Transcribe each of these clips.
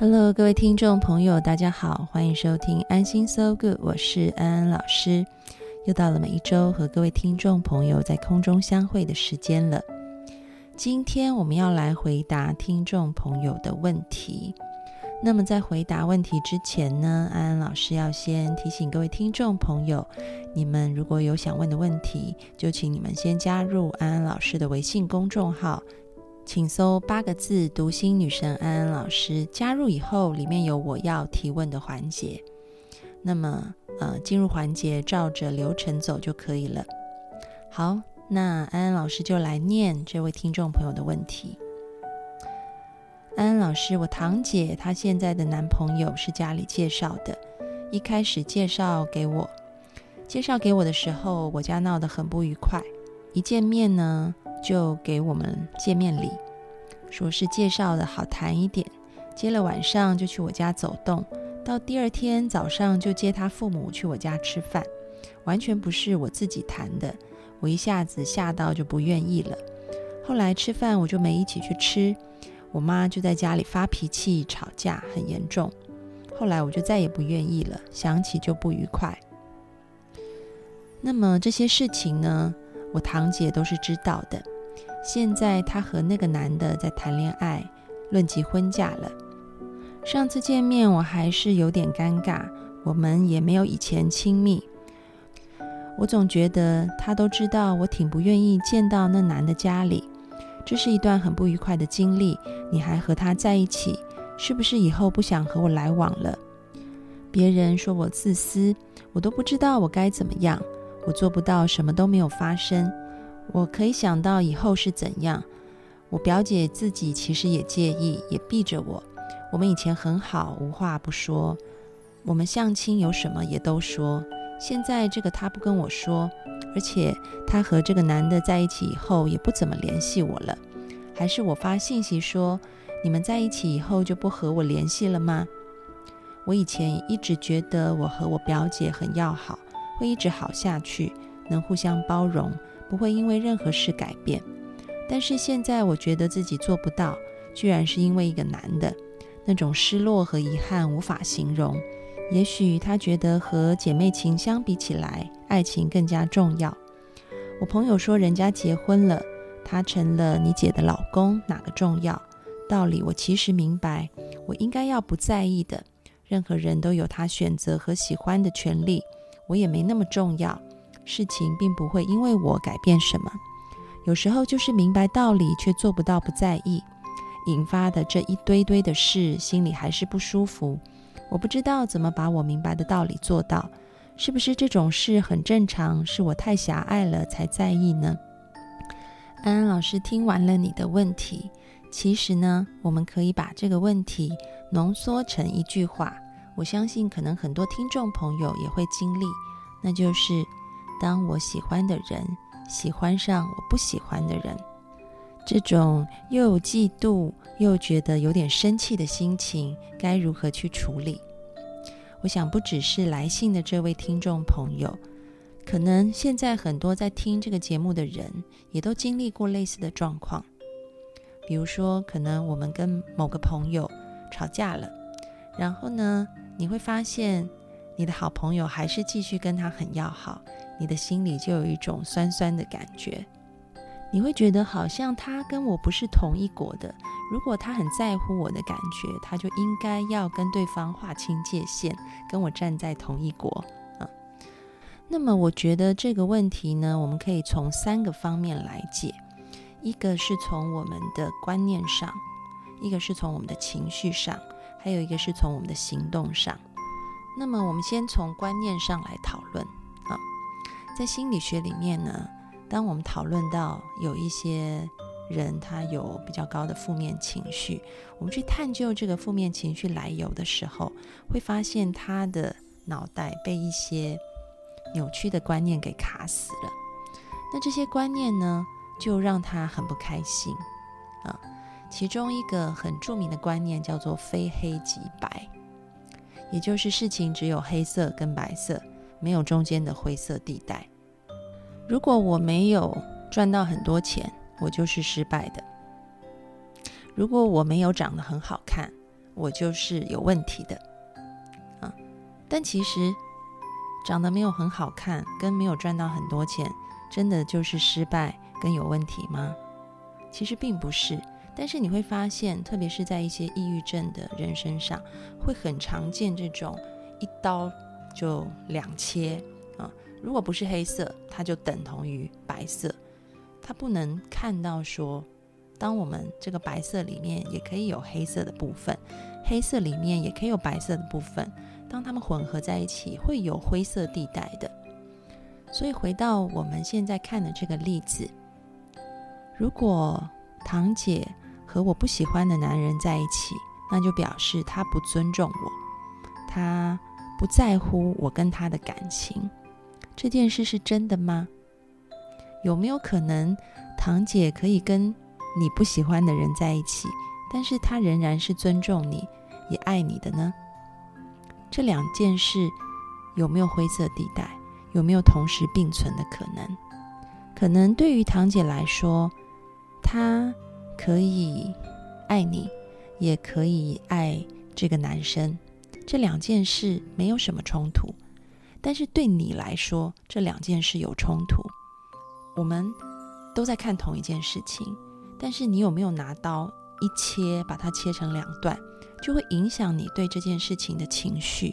Hello，各位听众朋友，大家好，欢迎收听安心 So Good，我是安安老师。又到了每一周和各位听众朋友在空中相会的时间了。今天我们要来回答听众朋友的问题。那么在回答问题之前呢，安安老师要先提醒各位听众朋友，你们如果有想问的问题，就请你们先加入安安老师的微信公众号。请搜八个字“读心女神安安老师”，加入以后，里面有我要提问的环节。那么，呃，进入环节，照着流程走就可以了。好，那安安老师就来念这位听众朋友的问题。安安老师，我堂姐她现在的男朋友是家里介绍的，一开始介绍给我，介绍给我的时候，我家闹得很不愉快，一见面呢。就给我们见面礼，说是介绍的好谈一点。接了晚上就去我家走动，到第二天早上就接他父母去我家吃饭，完全不是我自己谈的。我一下子吓到就不愿意了。后来吃饭我就没一起去吃，我妈就在家里发脾气吵架很严重。后来我就再也不愿意了，想起就不愉快。那么这些事情呢？我堂姐都是知道的。现在她和那个男的在谈恋爱，论及婚嫁了。上次见面我还是有点尴尬，我们也没有以前亲密。我总觉得他都知道我挺不愿意见到那男的家里，这是一段很不愉快的经历。你还和他在一起，是不是以后不想和我来往了？别人说我自私，我都不知道我该怎么样。我做不到什么都没有发生，我可以想到以后是怎样。我表姐自己其实也介意，也避着我。我们以前很好，无话不说。我们相亲有什么也都说。现在这个她不跟我说，而且她和这个男的在一起以后也不怎么联系我了。还是我发信息说你们在一起以后就不和我联系了吗？我以前一直觉得我和我表姐很要好。会一直好下去，能互相包容，不会因为任何事改变。但是现在我觉得自己做不到，居然是因为一个男的，那种失落和遗憾无法形容。也许他觉得和姐妹情相比起来，爱情更加重要。我朋友说人家结婚了，他成了你姐的老公，哪个重要？道理我其实明白，我应该要不在意的。任何人都有他选择和喜欢的权利。我也没那么重要，事情并不会因为我改变什么。有时候就是明白道理却做不到，不在意，引发的这一堆堆的事，心里还是不舒服。我不知道怎么把我明白的道理做到，是不是这种事很正常？是我太狭隘了才在意呢？安安老师听完了你的问题，其实呢，我们可以把这个问题浓缩成一句话。我相信，可能很多听众朋友也会经历，那就是当我喜欢的人喜欢上我不喜欢的人，这种又嫉妒又觉得有点生气的心情，该如何去处理？我想，不只是来信的这位听众朋友，可能现在很多在听这个节目的人，也都经历过类似的状况。比如说，可能我们跟某个朋友吵架了，然后呢？你会发现，你的好朋友还是继续跟他很要好，你的心里就有一种酸酸的感觉。你会觉得好像他跟我不是同一国的。如果他很在乎我的感觉，他就应该要跟对方划清界限，跟我站在同一国。啊，那么我觉得这个问题呢，我们可以从三个方面来解：一个是从我们的观念上，一个是从我们的情绪上。还有一个是从我们的行动上，那么我们先从观念上来讨论啊。在心理学里面呢，当我们讨论到有一些人他有比较高的负面情绪，我们去探究这个负面情绪来由的时候，会发现他的脑袋被一些扭曲的观念给卡死了。那这些观念呢，就让他很不开心啊。其中一个很著名的观念叫做“非黑即白”，也就是事情只有黑色跟白色，没有中间的灰色地带。如果我没有赚到很多钱，我就是失败的；如果我没有长得很好看，我就是有问题的。啊，但其实长得没有很好看，跟没有赚到很多钱，真的就是失败跟有问题吗？其实并不是。但是你会发现，特别是在一些抑郁症的人身上，会很常见这种一刀就两切啊。如果不是黑色，它就等同于白色。它不能看到说，当我们这个白色里面也可以有黑色的部分，黑色里面也可以有白色的部分。当它们混合在一起，会有灰色地带的。所以回到我们现在看的这个例子，如果堂姐。和我不喜欢的男人在一起，那就表示他不尊重我，他不在乎我跟他的感情。这件事是真的吗？有没有可能堂姐可以跟你不喜欢的人在一起，但是他仍然是尊重你，也爱你的呢？这两件事有没有灰色地带？有没有同时并存的可能？可能对于堂姐来说，她。可以爱你，也可以爱这个男生，这两件事没有什么冲突。但是对你来说，这两件事有冲突。我们都在看同一件事情，但是你有没有拿刀一切，把它切成两段，就会影响你对这件事情的情绪。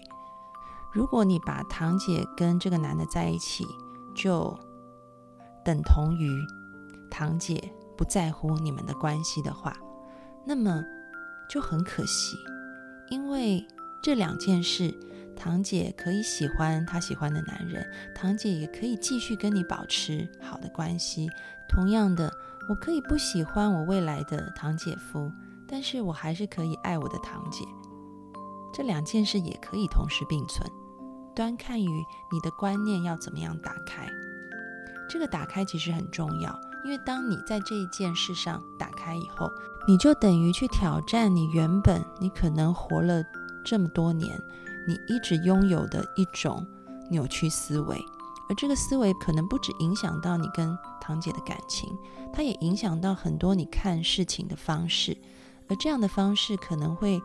如果你把堂姐跟这个男的在一起，就等同于堂姐。不在乎你们的关系的话，那么就很可惜，因为这两件事，堂姐可以喜欢她喜欢的男人，堂姐也可以继续跟你保持好的关系。同样的，我可以不喜欢我未来的堂姐夫，但是我还是可以爱我的堂姐。这两件事也可以同时并存，端看于你的观念要怎么样打开。这个打开其实很重要。因为当你在这一件事上打开以后，你就等于去挑战你原本你可能活了这么多年，你一直拥有的一种扭曲思维，而这个思维可能不止影响到你跟堂姐的感情，它也影响到很多你看事情的方式，而这样的方式可能会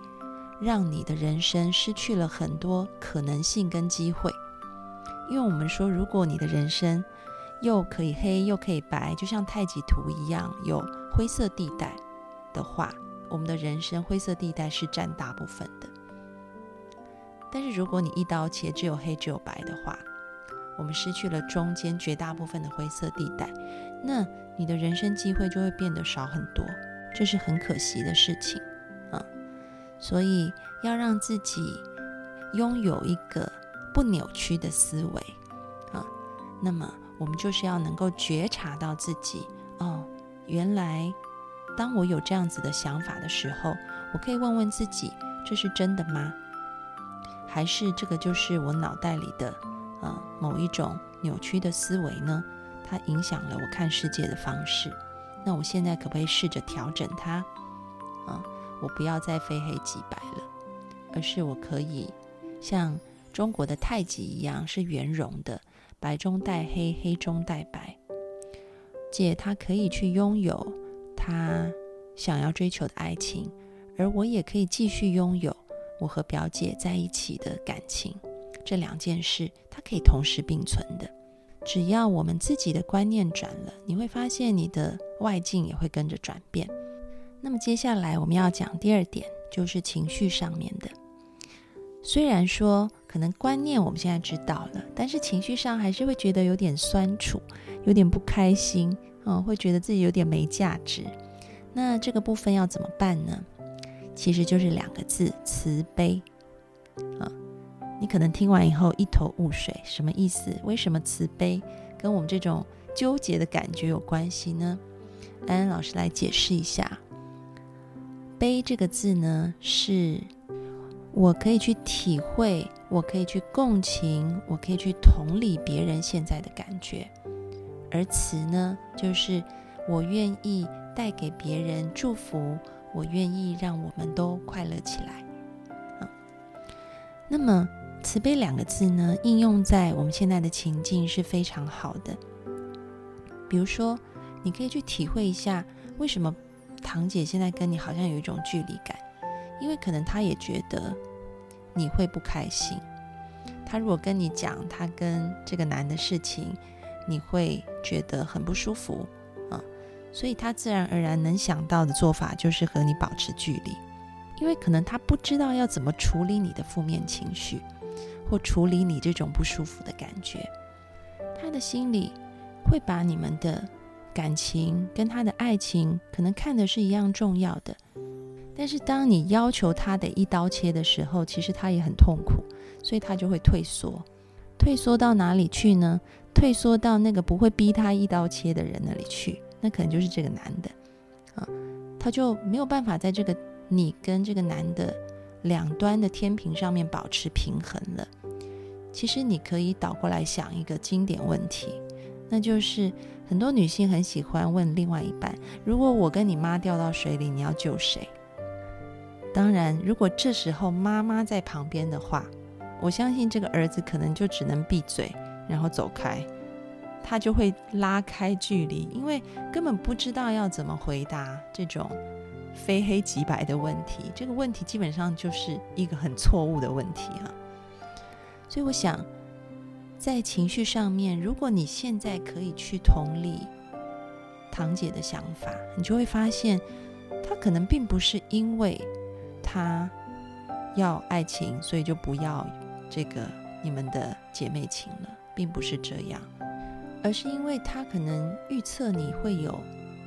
让你的人生失去了很多可能性跟机会。因为我们说，如果你的人生，又可以黑又可以白，就像太极图一样，有灰色地带的话，我们的人生灰色地带是占大部分的。但是如果你一刀切，只有黑只有白的话，我们失去了中间绝大部分的灰色地带，那你的人生机会就会变得少很多，这是很可惜的事情啊。所以要让自己拥有一个不扭曲的思维啊，那么。我们就是要能够觉察到自己哦，原来当我有这样子的想法的时候，我可以问问自己：这是真的吗？还是这个就是我脑袋里的呃某一种扭曲的思维呢？它影响了我看世界的方式。那我现在可不可以试着调整它？啊，我不要再非黑即白了，而是我可以像中国的太极一样，是圆融的。白中带黑，黑中带白，姐她可以去拥有她想要追求的爱情，而我也可以继续拥有我和表姐在一起的感情。这两件事它可以同时并存的，只要我们自己的观念转了，你会发现你的外境也会跟着转变。那么接下来我们要讲第二点，就是情绪上面的。虽然说可能观念我们现在知道了，但是情绪上还是会觉得有点酸楚，有点不开心，嗯，会觉得自己有点没价值。那这个部分要怎么办呢？其实就是两个字：慈悲。啊，你可能听完以后一头雾水，什么意思？为什么慈悲跟我们这种纠结的感觉有关系呢？安安老师来解释一下，“悲”这个字呢，是我可以去体会，我可以去共情，我可以去同理别人现在的感觉；而“慈”呢，就是我愿意带给别人祝福，我愿意让我们都快乐起来。那么“慈悲”两个字呢，应用在我们现在的情境是非常好的。比如说，你可以去体会一下，为什么堂姐现在跟你好像有一种距离感？因为可能他也觉得你会不开心。他如果跟你讲他跟这个男的事情，你会觉得很不舒服啊，所以他自然而然能想到的做法就是和你保持距离。因为可能他不知道要怎么处理你的负面情绪，或处理你这种不舒服的感觉，他的心里会把你们的感情跟他的爱情可能看的是一样重要的。但是当你要求他得一刀切的时候，其实他也很痛苦，所以他就会退缩。退缩到哪里去呢？退缩到那个不会逼他一刀切的人那里去，那可能就是这个男的啊，他就没有办法在这个。你跟这个男的两端的天平上面保持平衡了。其实你可以倒过来想一个经典问题，那就是很多女性很喜欢问另外一半：如果我跟你妈掉到水里，你要救谁？当然，如果这时候妈妈在旁边的话，我相信这个儿子可能就只能闭嘴，然后走开，他就会拉开距离，因为根本不知道要怎么回答这种。非黑即白的问题，这个问题基本上就是一个很错误的问题啊。所以我想，在情绪上面，如果你现在可以去同理堂姐的想法，你就会发现，她可能并不是因为他要爱情，所以就不要这个你们的姐妹情了，并不是这样，而是因为他可能预测你会有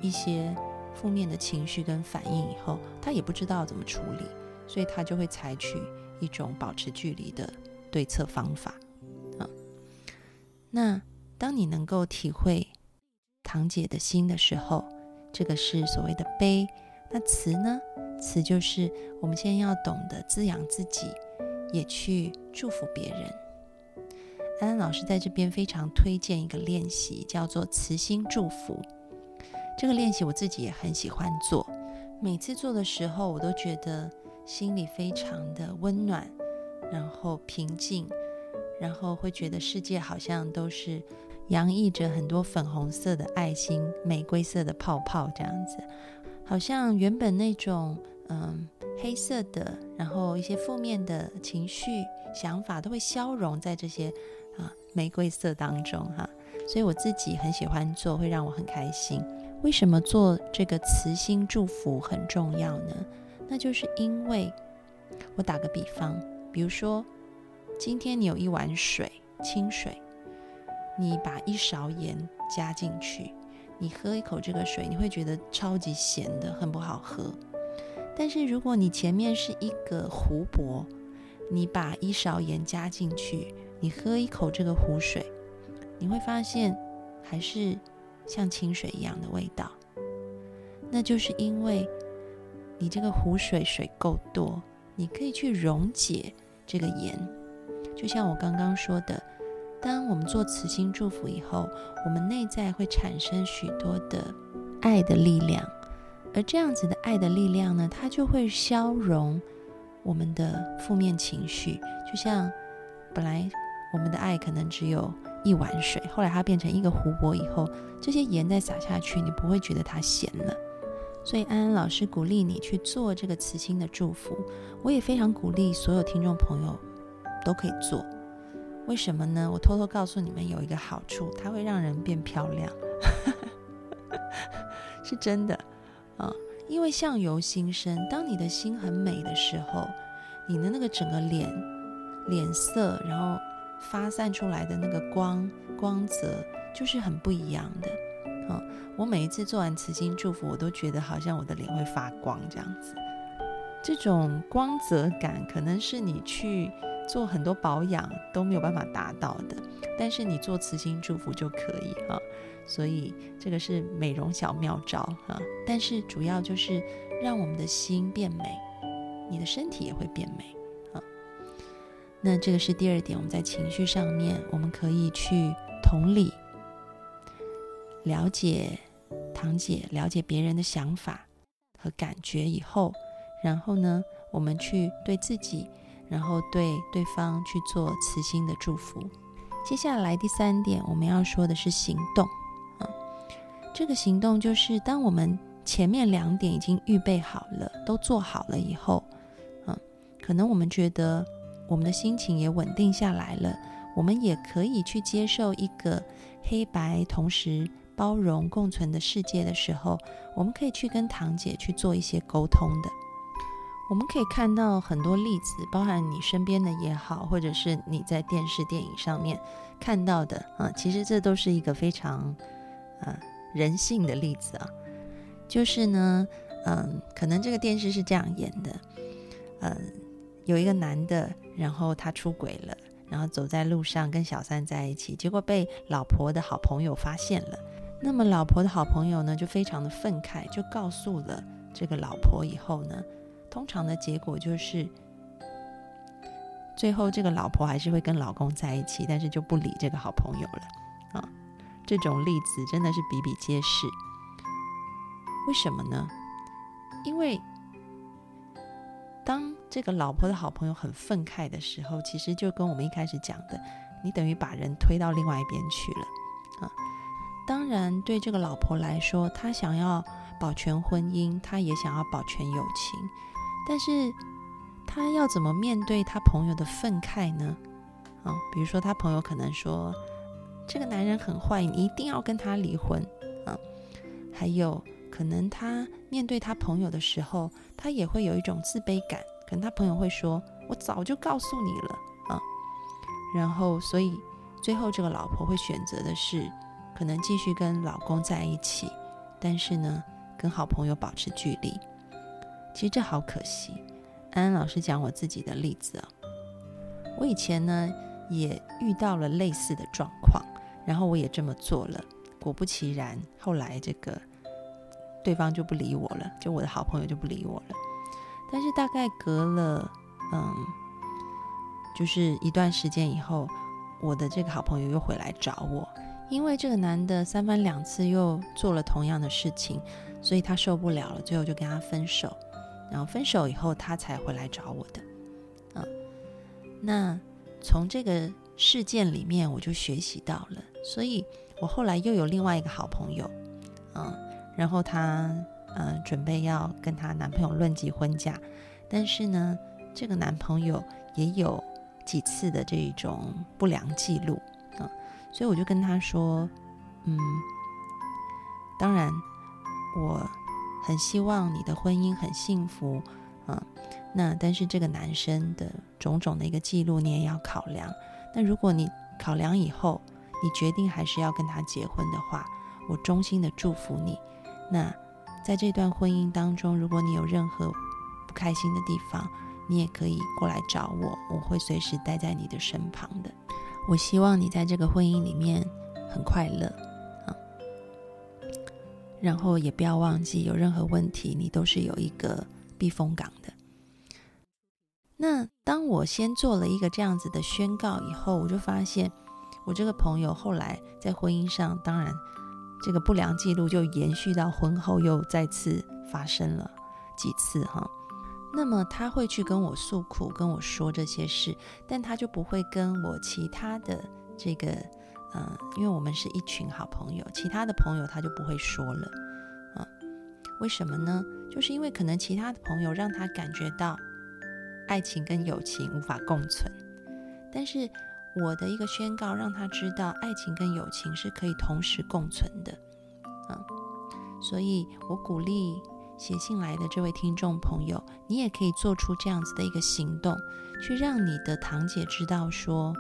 一些。负面的情绪跟反应以后，他也不知道怎么处理，所以他就会采取一种保持距离的对策方法。啊，那当你能够体会堂姐的心的时候，这个是所谓的悲。那慈呢？词就是我们先要懂得滋养自己，也去祝福别人。安安老师在这边非常推荐一个练习，叫做慈心祝福。这个练习我自己也很喜欢做，每次做的时候，我都觉得心里非常的温暖，然后平静，然后会觉得世界好像都是洋溢着很多粉红色的爱心、玫瑰色的泡泡这样子，好像原本那种嗯黑色的，然后一些负面的情绪、想法都会消融在这些啊玫瑰色当中哈，所以我自己很喜欢做，会让我很开心。为什么做这个慈心祝福很重要呢？那就是因为，我打个比方，比如说，今天你有一碗水，清水，你把一勺盐加进去，你喝一口这个水，你会觉得超级咸的，很不好喝。但是如果你前面是一个湖泊，你把一勺盐加进去，你喝一口这个湖水，你会发现还是。像清水一样的味道，那就是因为你这个湖水水够多，你可以去溶解这个盐。就像我刚刚说的，当我们做慈心祝福以后，我们内在会产生许多的爱的力量，而这样子的爱的力量呢，它就会消融我们的负面情绪。就像本来我们的爱可能只有。一碗水，后来它变成一个湖泊以后，这些盐再撒下去，你不会觉得它咸了。所以安安老师鼓励你去做这个慈心的祝福，我也非常鼓励所有听众朋友都可以做。为什么呢？我偷偷告诉你们有一个好处，它会让人变漂亮，是真的。因为相由心生，当你的心很美的时候，你的那个整个脸脸色，然后。发散出来的那个光光泽就是很不一样的，嗯，我每一次做完慈心祝福，我都觉得好像我的脸会发光这样子。这种光泽感可能是你去做很多保养都没有办法达到的，但是你做慈心祝福就可以啊。所以这个是美容小妙招啊。但是主要就是让我们的心变美，你的身体也会变美啊。那这个是第二点，我们在情绪上面，我们可以去同理、了解堂姐，了解别人的想法和感觉以后，然后呢，我们去对自己。然后对对方去做慈心的祝福。接下来第三点，我们要说的是行动。这个行动就是当我们前面两点已经预备好了，都做好了以后，嗯，可能我们觉得我们的心情也稳定下来了，我们也可以去接受一个黑白同时包容共存的世界的时候，我们可以去跟堂姐去做一些沟通的。我们可以看到很多例子，包含你身边的也好，或者是你在电视、电影上面看到的啊，其实这都是一个非常啊人性的例子啊。就是呢，嗯，可能这个电视是这样演的，嗯，有一个男的，然后他出轨了，然后走在路上跟小三在一起，结果被老婆的好朋友发现了。那么老婆的好朋友呢，就非常的愤慨，就告诉了这个老婆以后呢。通常的结果就是，最后这个老婆还是会跟老公在一起，但是就不理这个好朋友了。这种例子真的是比比皆是。为什么呢？因为当这个老婆的好朋友很愤慨的时候，其实就跟我们一开始讲的，你等于把人推到另外一边去了啊。当然，对这个老婆来说，她想要保全婚姻，她也想要保全友情。但是，他要怎么面对他朋友的愤慨呢？啊，比如说他朋友可能说这个男人很坏，你一定要跟他离婚啊。还有可能他面对他朋友的时候，他也会有一种自卑感，可能他朋友会说：“我早就告诉你了啊。”然后，所以最后这个老婆会选择的是，可能继续跟老公在一起，但是呢，跟好朋友保持距离。其实这好可惜。安安老师讲我自己的例子啊，我以前呢也遇到了类似的状况，然后我也这么做了。果不其然，后来这个对方就不理我了，就我的好朋友就不理我了。但是大概隔了嗯，就是一段时间以后，我的这个好朋友又回来找我，因为这个男的三番两次又做了同样的事情，所以他受不了了，最后就跟他分手。然后分手以后，他才回来找我的，嗯，那从这个事件里面，我就学习到了，所以我后来又有另外一个好朋友，嗯，然后她嗯准备要跟她男朋友论及婚嫁，但是呢，这个男朋友也有几次的这种不良记录，嗯，所以我就跟他说，嗯，当然我。很希望你的婚姻很幸福，嗯，那但是这个男生的种种的一个记录你也要考量。那如果你考量以后，你决定还是要跟他结婚的话，我衷心的祝福你。那在这段婚姻当中，如果你有任何不开心的地方，你也可以过来找我，我会随时待在你的身旁的。我希望你在这个婚姻里面很快乐。啊然后也不要忘记，有任何问题，你都是有一个避风港的。那当我先做了一个这样子的宣告以后，我就发现，我这个朋友后来在婚姻上，当然这个不良记录就延续到婚后又再次发生了几次哈。那么他会去跟我诉苦，跟我说这些事，但他就不会跟我其他的这个。嗯，因为我们是一群好朋友，其他的朋友他就不会说了，啊，为什么呢？就是因为可能其他的朋友让他感觉到爱情跟友情无法共存，但是我的一个宣告让他知道爱情跟友情是可以同时共存的，嗯，所以我鼓励写信来的这位听众朋友，你也可以做出这样子的一个行动，去让你的堂姐知道说。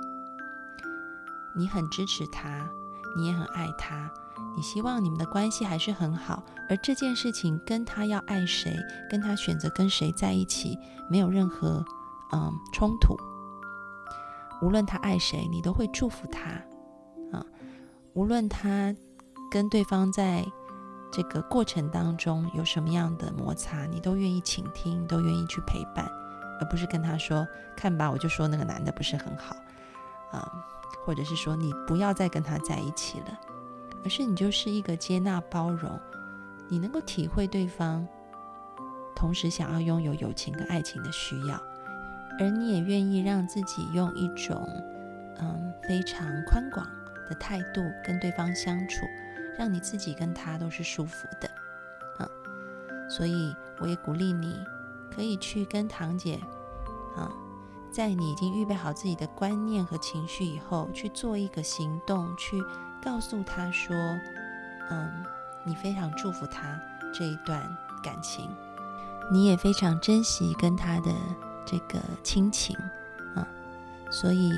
你很支持他，你也很爱他，你希望你们的关系还是很好。而这件事情跟他要爱谁，跟他选择跟谁在一起，没有任何嗯冲突。无论他爱谁，你都会祝福他啊。无论他跟对方在这个过程当中有什么样的摩擦，你都愿意倾听，都愿意去陪伴，而不是跟他说：“看吧，我就说那个男的不是很好啊，或者是说你不要再跟他在一起了。”而是你就是一个接纳、包容，你能够体会对方，同时想要拥有友情跟爱情的需要，而你也愿意让自己用一种嗯非常宽广。的态度跟对方相处，让你自己跟他都是舒服的，啊，所以我也鼓励你，可以去跟堂姐，啊，在你已经预备好自己的观念和情绪以后，去做一个行动，去告诉他说，嗯，你非常祝福他这一段感情，你也非常珍惜跟他的这个亲情，啊，所以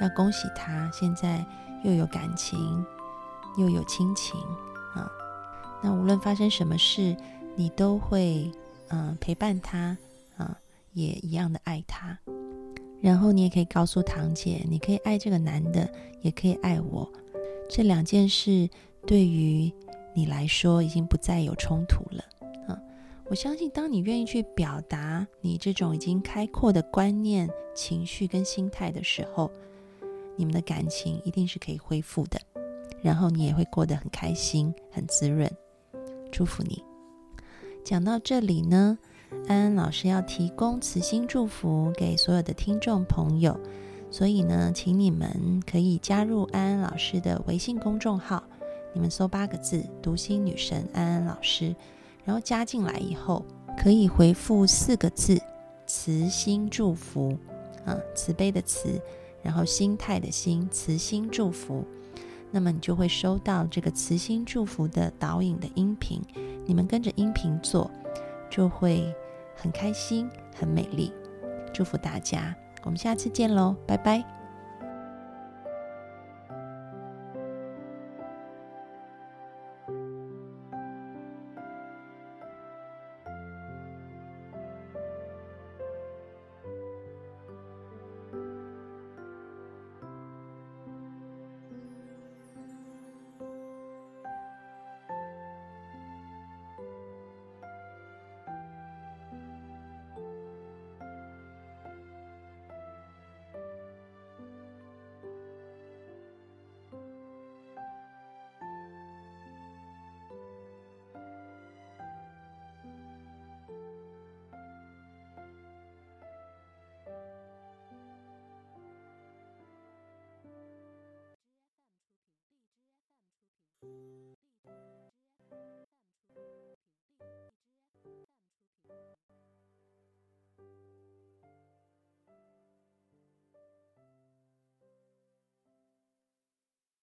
要恭喜他现在。又有感情，又有亲情啊！那无论发生什么事，你都会嗯陪伴他啊，也一样的爱他。然后你也可以告诉堂姐，你可以爱这个男的，也可以爱我。这两件事对于你来说已经不再有冲突了！我相信，当你愿意去表达你这种已经开阔的观念、情绪跟心态的时候。你们的感情一定是可以恢复的，然后你也会过得很开心、很滋润。祝福你。讲到这里呢，安安老师要提供慈心祝福给所有的听众朋友，所以呢，请你们可以加入安安老师的微信公众号，你们搜八个字“读心女神安安老师”，然后加进来以后，可以回复四个字“慈心祝福”，啊，慈悲的慈。然后心态的心，慈心祝福，那么你就会收到这个慈心祝福的导引的音频。你们跟着音频做，就会很开心、很美丽。祝福大家，我们下次见喽，拜拜。